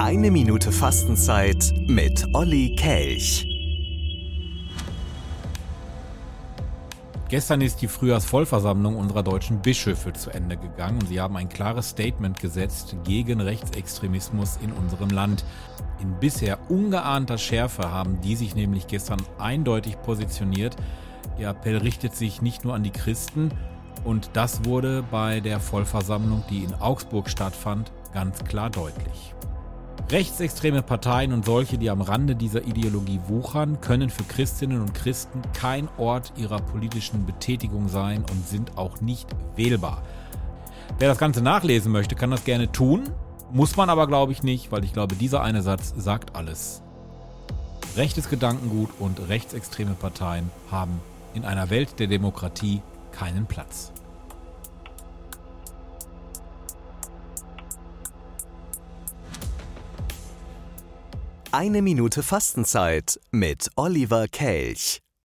Eine Minute Fastenzeit mit Olli Kelch. Gestern ist die Frühjahrsvollversammlung unserer deutschen Bischöfe zu Ende gegangen und sie haben ein klares Statement gesetzt gegen Rechtsextremismus in unserem Land. In bisher ungeahnter Schärfe haben die sich nämlich gestern eindeutig positioniert. Ihr Appell richtet sich nicht nur an die Christen und das wurde bei der Vollversammlung, die in Augsburg stattfand, ganz klar deutlich. Rechtsextreme Parteien und solche, die am Rande dieser Ideologie wuchern, können für Christinnen und Christen kein Ort ihrer politischen Betätigung sein und sind auch nicht wählbar. Wer das Ganze nachlesen möchte, kann das gerne tun, muss man aber glaube ich nicht, weil ich glaube, dieser eine Satz sagt alles. Rechtes Gedankengut und rechtsextreme Parteien haben in einer Welt der Demokratie keinen Platz. Eine Minute Fastenzeit mit Oliver Kelch.